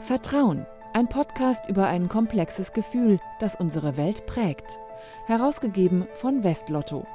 Vertrauen, ein Podcast über ein komplexes Gefühl, das unsere Welt prägt. Herausgegeben von Westlotto.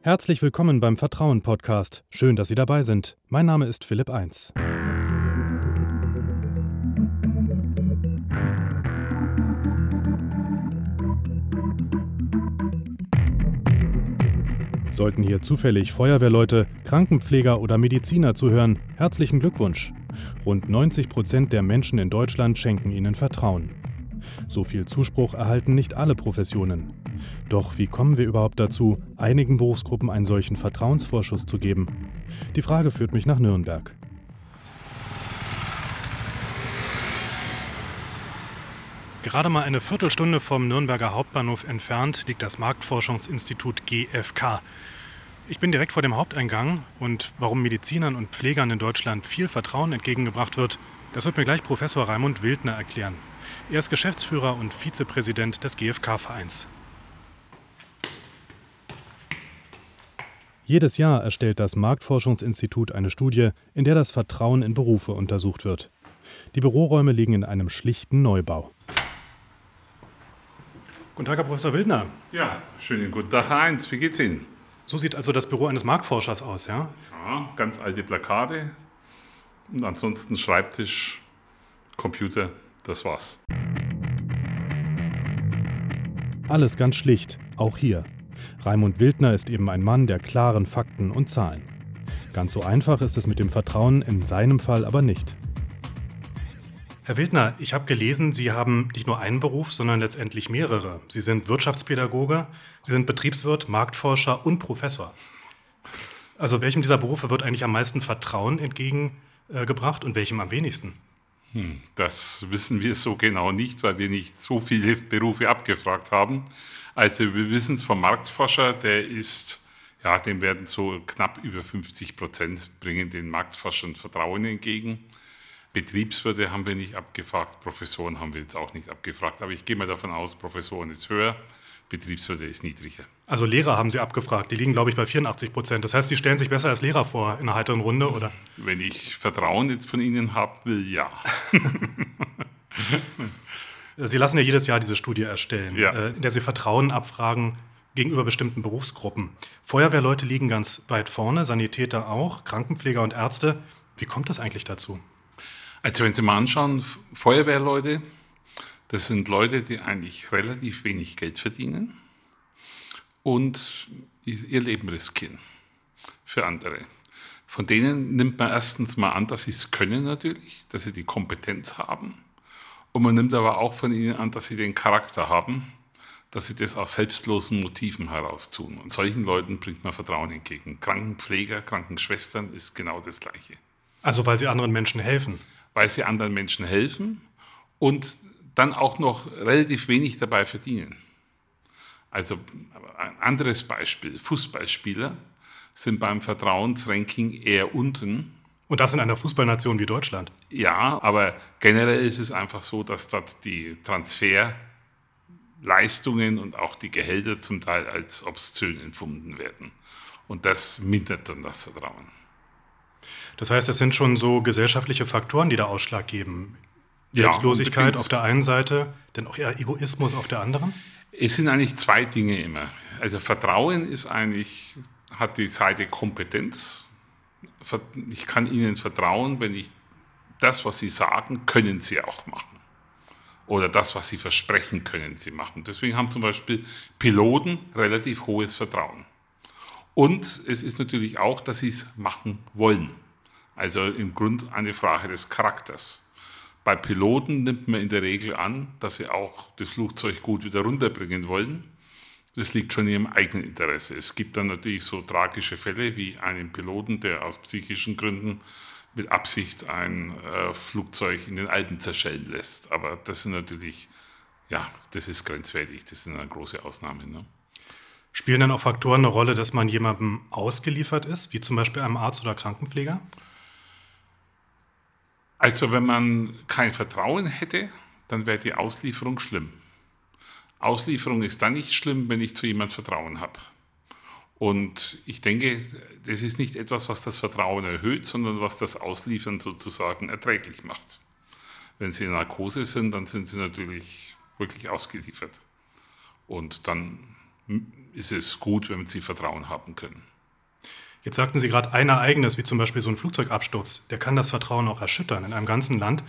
Herzlich willkommen beim Vertrauen Podcast. Schön, dass Sie dabei sind. Mein Name ist Philipp Eins. Sollten hier zufällig Feuerwehrleute, Krankenpfleger oder Mediziner zuhören, herzlichen Glückwunsch. Rund 90 Prozent der Menschen in Deutschland schenken ihnen Vertrauen. So viel Zuspruch erhalten nicht alle Professionen. Doch wie kommen wir überhaupt dazu, einigen Berufsgruppen einen solchen Vertrauensvorschuss zu geben? Die Frage führt mich nach Nürnberg. Gerade mal eine Viertelstunde vom Nürnberger Hauptbahnhof entfernt liegt das Marktforschungsinstitut GfK. Ich bin direkt vor dem Haupteingang und warum Medizinern und Pflegern in Deutschland viel Vertrauen entgegengebracht wird, das wird mir gleich Professor Raimund Wildner erklären. Er ist Geschäftsführer und Vizepräsident des GfK-Vereins. Jedes Jahr erstellt das Marktforschungsinstitut eine Studie, in der das Vertrauen in Berufe untersucht wird. Die Büroräume liegen in einem schlichten Neubau. Guten Tag, Herr Professor Wildner. Ja, schönen guten Tag, Herr Heinz. Wie geht's Ihnen? So sieht also das Büro eines Marktforschers aus, ja? Ja, ganz alte Plakate und ansonsten Schreibtisch, Computer, das war's. Alles ganz schlicht, auch hier. Raimund Wildner ist eben ein Mann der klaren Fakten und Zahlen. Ganz so einfach ist es mit dem Vertrauen in seinem Fall aber nicht. Herr Wildner, ich habe gelesen, Sie haben nicht nur einen Beruf, sondern letztendlich mehrere. Sie sind Wirtschaftspädagoge, Sie sind Betriebswirt, Marktforscher und Professor. Also welchem dieser Berufe wird eigentlich am meisten Vertrauen entgegengebracht und welchem am wenigsten? Hm, das wissen wir so genau nicht, weil wir nicht so viele Berufe abgefragt haben. Also wir wissen es vom Marktforscher, der ist, ja, dem werden so knapp über 50 Prozent bringen den Marktforschern Vertrauen entgegen. Betriebswirte haben wir nicht abgefragt, Professoren haben wir jetzt auch nicht abgefragt. Aber ich gehe mal davon aus, Professoren ist höher, Betriebswirte ist niedriger. Also Lehrer haben Sie abgefragt, die liegen, glaube ich, bei 84 Prozent. Das heißt, Sie stellen sich besser als Lehrer vor in einer heiteren Runde, oder? Wenn ich Vertrauen jetzt von Ihnen haben will, ja. Sie lassen ja jedes Jahr diese Studie erstellen, Ja. äh, in der Sie Vertrauen abfragen gegenüber bestimmten Berufsgruppen. Feuerwehrleute liegen ganz weit vorne, Sanitäter auch, Krankenpfleger und Ärzte. Wie kommt das eigentlich dazu? Also wenn Sie mal anschauen, Feuerwehrleute, das sind Leute, die eigentlich relativ wenig Geld verdienen und ihr Leben riskieren für andere. Von denen nimmt man erstens mal an, dass sie es können natürlich, dass sie die Kompetenz haben. Und man nimmt aber auch von ihnen an, dass sie den Charakter haben, dass sie das aus selbstlosen Motiven heraus tun. Und solchen Leuten bringt man Vertrauen entgegen. Krankenpfleger, Krankenschwestern ist genau das Gleiche Also weil Sie anderen Menschen helfen. Weil sie anderen Menschen helfen und dann auch noch relativ wenig dabei verdienen. Also ein anderes Beispiel, Fußballspieler sind beim Vertrauensranking eher unten. Und das in einer Fußballnation wie Deutschland. Ja, aber generell ist es einfach so, dass dort die Transferleistungen und auch die Gehälter zum Teil als obszön empfunden werden. Und das mindert dann das Vertrauen. Das heißt, es sind schon so gesellschaftliche Faktoren, die da Ausschlag geben. Ja, Selbstlosigkeit unbedingt. auf der einen Seite, denn auch eher Egoismus auf der anderen. Es sind eigentlich zwei Dinge immer. Also Vertrauen ist eigentlich, hat die Seite Kompetenz. Ich kann Ihnen vertrauen, wenn ich das, was Sie sagen, können Sie auch machen. Oder das, was Sie versprechen, können Sie machen. Deswegen haben zum Beispiel Piloten relativ hohes Vertrauen. Und es ist natürlich auch, dass sie es machen wollen. Also im Grund eine Frage des Charakters. Bei Piloten nimmt man in der Regel an, dass sie auch das Flugzeug gut wieder runterbringen wollen. Das liegt schon in ihrem eigenen Interesse. Es gibt dann natürlich so tragische Fälle wie einen Piloten, der aus psychischen Gründen mit Absicht ein äh, Flugzeug in den Alpen zerschellen lässt. Aber das sind natürlich, ja, das ist grenzwertig. Das sind eine große Ausnahme. Ne? Spielen dann auch Faktoren eine Rolle, dass man jemandem ausgeliefert ist, wie zum Beispiel einem Arzt oder Krankenpfleger? Also wenn man kein Vertrauen hätte, dann wäre die Auslieferung schlimm. Auslieferung ist dann nicht schlimm, wenn ich zu jemand Vertrauen habe. Und ich denke, das ist nicht etwas, was das Vertrauen erhöht, sondern was das Ausliefern sozusagen erträglich macht. Wenn Sie in Narkose sind, dann sind Sie natürlich wirklich ausgeliefert. Und dann ist es gut, wenn Sie Vertrauen haben können. Jetzt sagten Sie gerade ein Ereignis, wie zum Beispiel so ein Flugzeugabsturz, der kann das Vertrauen auch erschüttern in einem ganzen Land.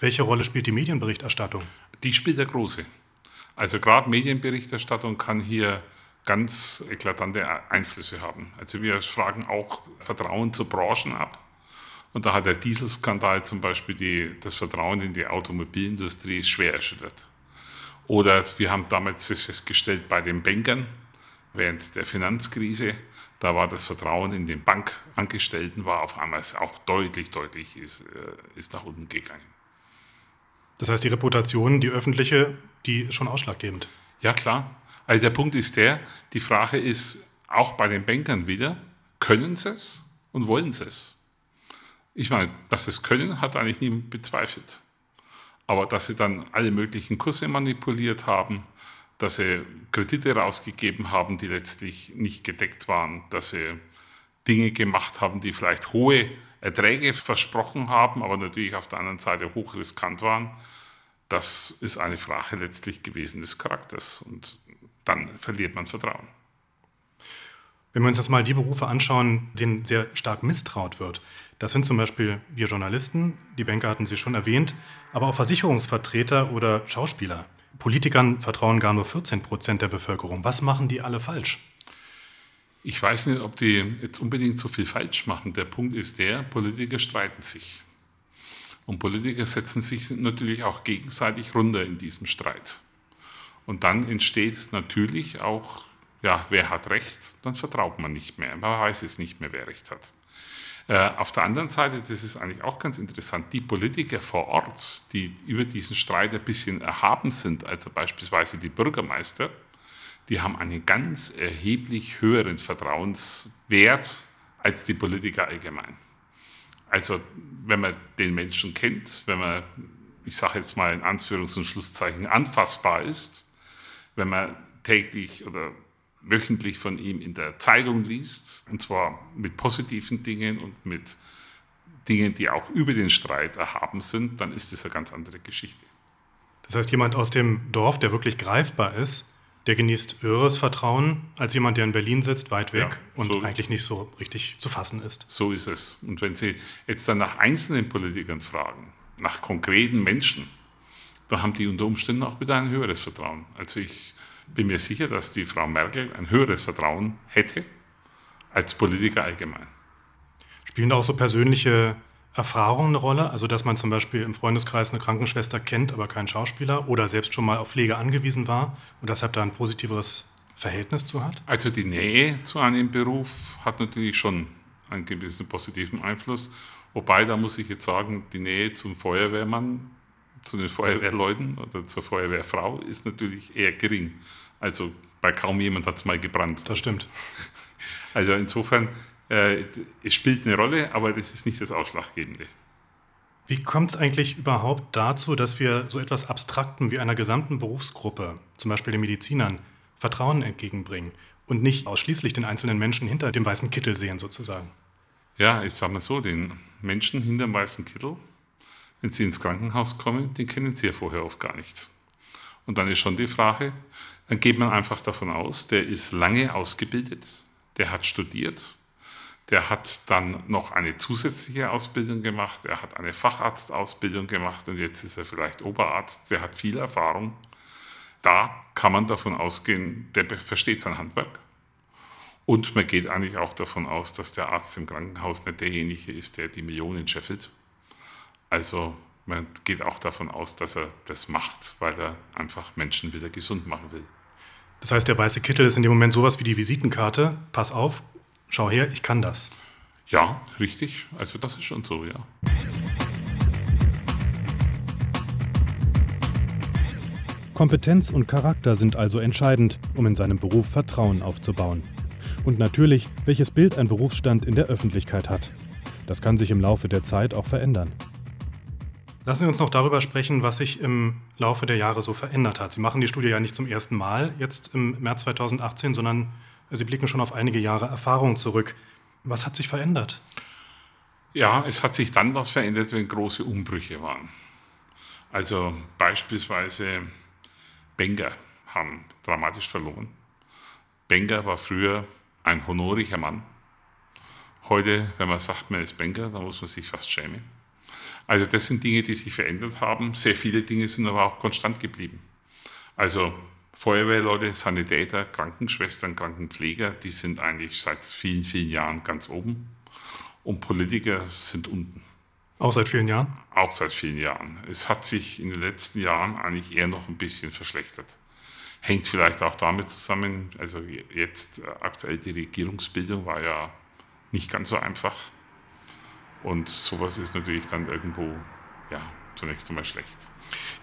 Welche Rolle spielt die Medienberichterstattung? Die spielt eine große. Also gerade Medienberichterstattung kann hier ganz eklatante Einflüsse haben. Also wir fragen auch Vertrauen zu Branchen ab. Und da hat der Dieselskandal zum Beispiel die, das Vertrauen in die Automobilindustrie schwer erschüttert. Oder wir haben damals festgestellt bei den Bankern während der Finanzkrise, da war das Vertrauen in den Bankangestellten war auf einmal auch deutlich, deutlich ist, äh, ist nach unten gegangen. Das heißt, die Reputation, die öffentliche, die ist schon ausschlaggebend. Ja, klar. Also der Punkt ist der, die Frage ist auch bei den Bankern wieder, können sie es und wollen sie es? Ich meine, dass sie es können, hat eigentlich niemand bezweifelt. Aber dass sie dann alle möglichen Kurse manipuliert haben, dass sie Kredite rausgegeben haben, die letztlich nicht gedeckt waren, dass sie Dinge gemacht haben, die vielleicht hohe Erträge versprochen haben, aber natürlich auf der anderen Seite hochriskant waren, das ist eine Frage letztlich gewesen des Charakters. Und dann verliert man Vertrauen. Wenn wir uns jetzt mal die Berufe anschauen, denen sehr stark misstraut wird, das sind zum Beispiel wir Journalisten, die Banker hatten Sie schon erwähnt, aber auch Versicherungsvertreter oder Schauspieler. Politikern vertrauen gar nur 14 Prozent der Bevölkerung. Was machen die alle falsch? Ich weiß nicht, ob die jetzt unbedingt so viel falsch machen. Der Punkt ist der, Politiker streiten sich. Und Politiker setzen sich natürlich auch gegenseitig runter in diesem Streit. Und dann entsteht natürlich auch, ja, wer hat Recht, dann vertraut man nicht mehr. Man weiß es nicht mehr, wer Recht hat. Äh, auf der anderen Seite, das ist eigentlich auch ganz interessant, die Politiker vor Ort, die über diesen Streit ein bisschen erhaben sind, also beispielsweise die Bürgermeister, die haben einen ganz erheblich höheren Vertrauenswert als die Politiker allgemein. Also wenn man den Menschen kennt, wenn man, ich sage jetzt mal in Anführungs- und Schlusszeichen, anfassbar ist, wenn man täglich oder wöchentlich von ihm in der Zeitung liest, und zwar mit positiven Dingen und mit Dingen, die auch über den Streit erhaben sind, dann ist das eine ganz andere Geschichte. Das heißt, jemand aus dem Dorf, der wirklich greifbar ist, der genießt höheres Vertrauen als jemand, der in Berlin sitzt, weit weg ja, und so, eigentlich nicht so richtig zu fassen ist. So ist es. Und wenn Sie jetzt dann nach einzelnen Politikern fragen, nach konkreten Menschen, da haben die unter Umständen auch wieder ein höheres Vertrauen. Also ich bin mir sicher, dass die Frau Merkel ein höheres Vertrauen hätte als Politiker allgemein. Spielen da auch so persönliche Erfahrungen eine Rolle? Also, dass man zum Beispiel im Freundeskreis eine Krankenschwester kennt, aber keinen Schauspieler oder selbst schon mal auf Pflege angewiesen war und deshalb da ein positiveres Verhältnis zu hat? Also, die Nähe zu einem Beruf hat natürlich schon einen gewissen positiven Einfluss. Wobei, da muss ich jetzt sagen, die Nähe zum Feuerwehrmann, zu den Feuerwehrleuten oder zur Feuerwehrfrau ist natürlich eher gering. Also bei kaum jemand hat es mal gebrannt. Das stimmt. Also insofern äh, es spielt eine Rolle, aber das ist nicht das Ausschlaggebende. Wie kommt es eigentlich überhaupt dazu, dass wir so etwas Abstraktem wie einer gesamten Berufsgruppe, zum Beispiel den Medizinern, Vertrauen entgegenbringen und nicht ausschließlich den einzelnen Menschen hinter dem weißen Kittel sehen, sozusagen? Ja, ich sage mal so, den Menschen hinter dem weißen Kittel, wenn sie ins Krankenhaus kommen, den kennen sie ja vorher oft gar nicht. Und dann ist schon die Frage, dann geht man einfach davon aus, der ist lange ausgebildet, der hat studiert der hat dann noch eine zusätzliche Ausbildung gemacht, er hat eine Facharztausbildung gemacht und jetzt ist er vielleicht Oberarzt, der hat viel Erfahrung. Da kann man davon ausgehen, der versteht sein Handwerk. Und man geht eigentlich auch davon aus, dass der Arzt im Krankenhaus nicht derjenige ist, der die Millionen scheffelt. Also man geht auch davon aus, dass er das macht, weil er einfach Menschen wieder gesund machen will. Das heißt, der weiße Kittel ist in dem Moment sowas wie die Visitenkarte. Pass auf, schau her, ich kann das. Ja, richtig. Also das ist schon so, ja. Kompetenz und Charakter sind also entscheidend, um in seinem Beruf Vertrauen aufzubauen. Und natürlich, welches Bild ein Berufsstand in der Öffentlichkeit hat. Das kann sich im Laufe der Zeit auch verändern. Lassen Sie uns noch darüber sprechen, was sich im Laufe der Jahre so verändert hat. Sie machen die Studie ja nicht zum ersten Mal jetzt im März 2018, sondern Sie blicken schon auf einige Jahre Erfahrung zurück. Was hat sich verändert? Ja, es hat sich dann was verändert, wenn große Umbrüche waren. Also beispielsweise Benga haben dramatisch verloren. Benga war früher ein honoriger Mann. Heute, wenn man sagt, man ist Banker, dann muss man sich fast schämen. Also das sind Dinge, die sich verändert haben. Sehr viele Dinge sind aber auch konstant geblieben. Also Feuerwehrleute, Sanitäter, Krankenschwestern, Krankenpfleger, die sind eigentlich seit vielen, vielen Jahren ganz oben. Und Politiker sind unten. Auch seit vielen Jahren? Auch seit vielen Jahren. Es hat sich in den letzten Jahren eigentlich eher noch ein bisschen verschlechtert. Hängt vielleicht auch damit zusammen, also jetzt aktuell die Regierungsbildung war ja nicht ganz so einfach. Und sowas ist natürlich dann irgendwo, ja, zunächst einmal schlecht.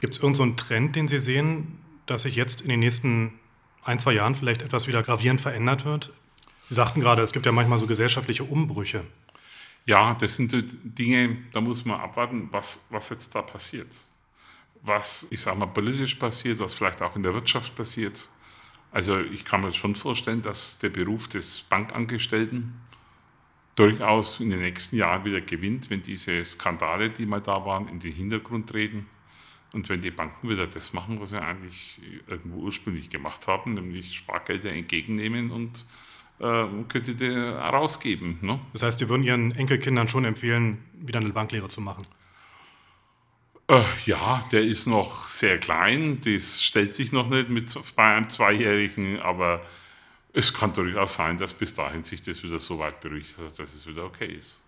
Gibt es irgendeinen so Trend, den Sie sehen, dass sich jetzt in den nächsten ein, zwei Jahren vielleicht etwas wieder gravierend verändert wird? Sie sagten gerade, es gibt ja manchmal so gesellschaftliche Umbrüche. Ja, das sind Dinge, da muss man abwarten, was, was jetzt da passiert. Was, ich sage mal, politisch passiert, was vielleicht auch in der Wirtschaft passiert. Also ich kann mir schon vorstellen, dass der Beruf des Bankangestellten durchaus in den nächsten Jahren wieder gewinnt, wenn diese Skandale, die mal da waren, in den Hintergrund treten und wenn die Banken wieder das machen, was sie eigentlich irgendwo ursprünglich gemacht haben, nämlich Spargelder entgegennehmen und äh, Kredite herausgeben. Ne? Das heißt, Sie würden Ihren Enkelkindern schon empfehlen, wieder eine Banklehre zu machen? Äh, ja, der ist noch sehr klein, das stellt sich noch nicht mit, bei einem Zweijährigen, aber es kann durchaus sein, dass bis dahin sich das wieder so weit beruhigt hat, dass es wieder okay ist.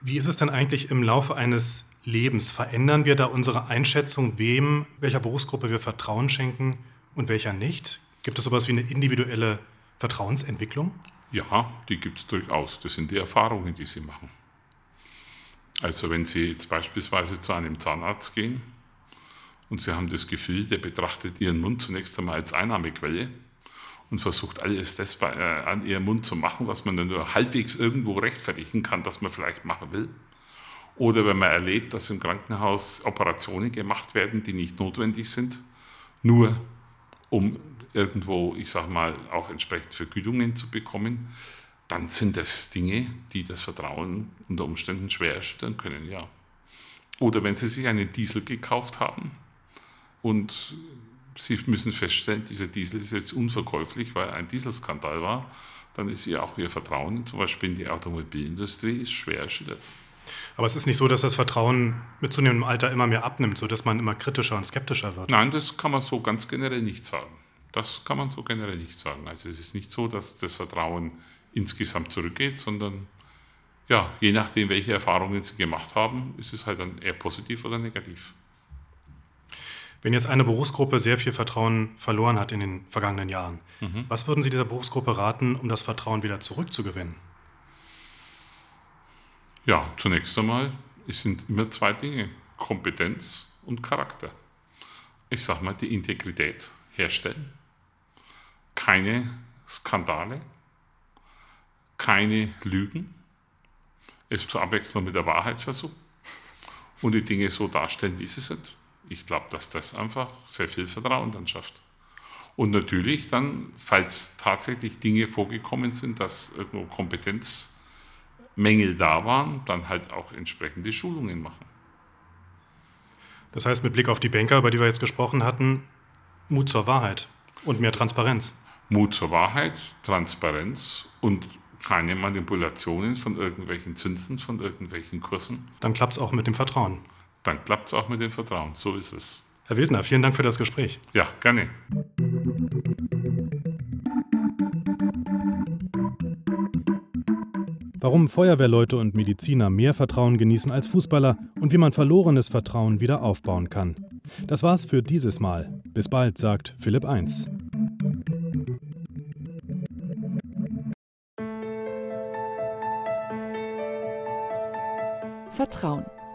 Wie ist es denn eigentlich im Laufe eines Lebens? Verändern wir da unsere Einschätzung, wem, welcher Berufsgruppe wir Vertrauen schenken und welcher nicht? Gibt es sowas wie eine individuelle Vertrauensentwicklung? Ja, die gibt es durchaus. Das sind die Erfahrungen, die Sie machen. Also wenn Sie jetzt beispielsweise zu einem Zahnarzt gehen und Sie haben das Gefühl, der betrachtet Ihren Mund zunächst einmal als Einnahmequelle, und versucht alles das bei, äh, an ihrem Mund zu machen, was man dann nur halbwegs irgendwo rechtfertigen kann, dass man vielleicht machen will. Oder wenn man erlebt, dass im Krankenhaus Operationen gemacht werden, die nicht notwendig sind, nur um irgendwo, ich sage mal, auch entsprechend Vergütungen zu bekommen, dann sind das Dinge, die das Vertrauen unter Umständen schwer erschüttern können, ja. Oder wenn Sie sich einen Diesel gekauft haben und Sie müssen feststellen, dieser Diesel ist jetzt unverkäuflich, weil ein Dieselskandal war, dann ist ja auch Ihr Vertrauen zum Beispiel in die Automobilindustrie ist schwer erschüttert. Aber es ist nicht so, dass das Vertrauen mit zunehmendem Alter immer mehr abnimmt, sodass man immer kritischer und skeptischer wird. Nein, das kann man so ganz generell nicht sagen. Das kann man so generell nicht sagen. Also es ist nicht so, dass das Vertrauen insgesamt zurückgeht, sondern ja, je nachdem, welche Erfahrungen Sie gemacht haben, ist es halt dann eher positiv oder negativ. Wenn jetzt eine Berufsgruppe sehr viel Vertrauen verloren hat in den vergangenen Jahren, mhm. was würden Sie dieser Berufsgruppe raten, um das Vertrauen wieder zurückzugewinnen? Ja, zunächst einmal, es sind immer zwei Dinge, Kompetenz und Charakter. Ich sage mal, die Integrität herstellen, keine Skandale, keine Lügen, es zur Abwechslung mit der Wahrheit versuchen und die Dinge so darstellen, wie sie sind. Ich glaube, dass das einfach sehr viel Vertrauen dann schafft. Und natürlich dann, falls tatsächlich Dinge vorgekommen sind, dass irgendwo Kompetenzmängel da waren, dann halt auch entsprechende Schulungen machen. Das heißt, mit Blick auf die Banker, über die wir jetzt gesprochen hatten, Mut zur Wahrheit und mehr Transparenz. Mut zur Wahrheit, Transparenz und keine Manipulationen von irgendwelchen Zinsen, von irgendwelchen Kursen. Dann klappt es auch mit dem Vertrauen dann klappt es auch mit dem Vertrauen. So ist es. Herr Wildner, vielen Dank für das Gespräch. Ja, gerne. Warum Feuerwehrleute und Mediziner mehr Vertrauen genießen als Fußballer und wie man verlorenes Vertrauen wieder aufbauen kann. Das war's für dieses Mal. Bis bald, sagt Philipp 1. Vertrauen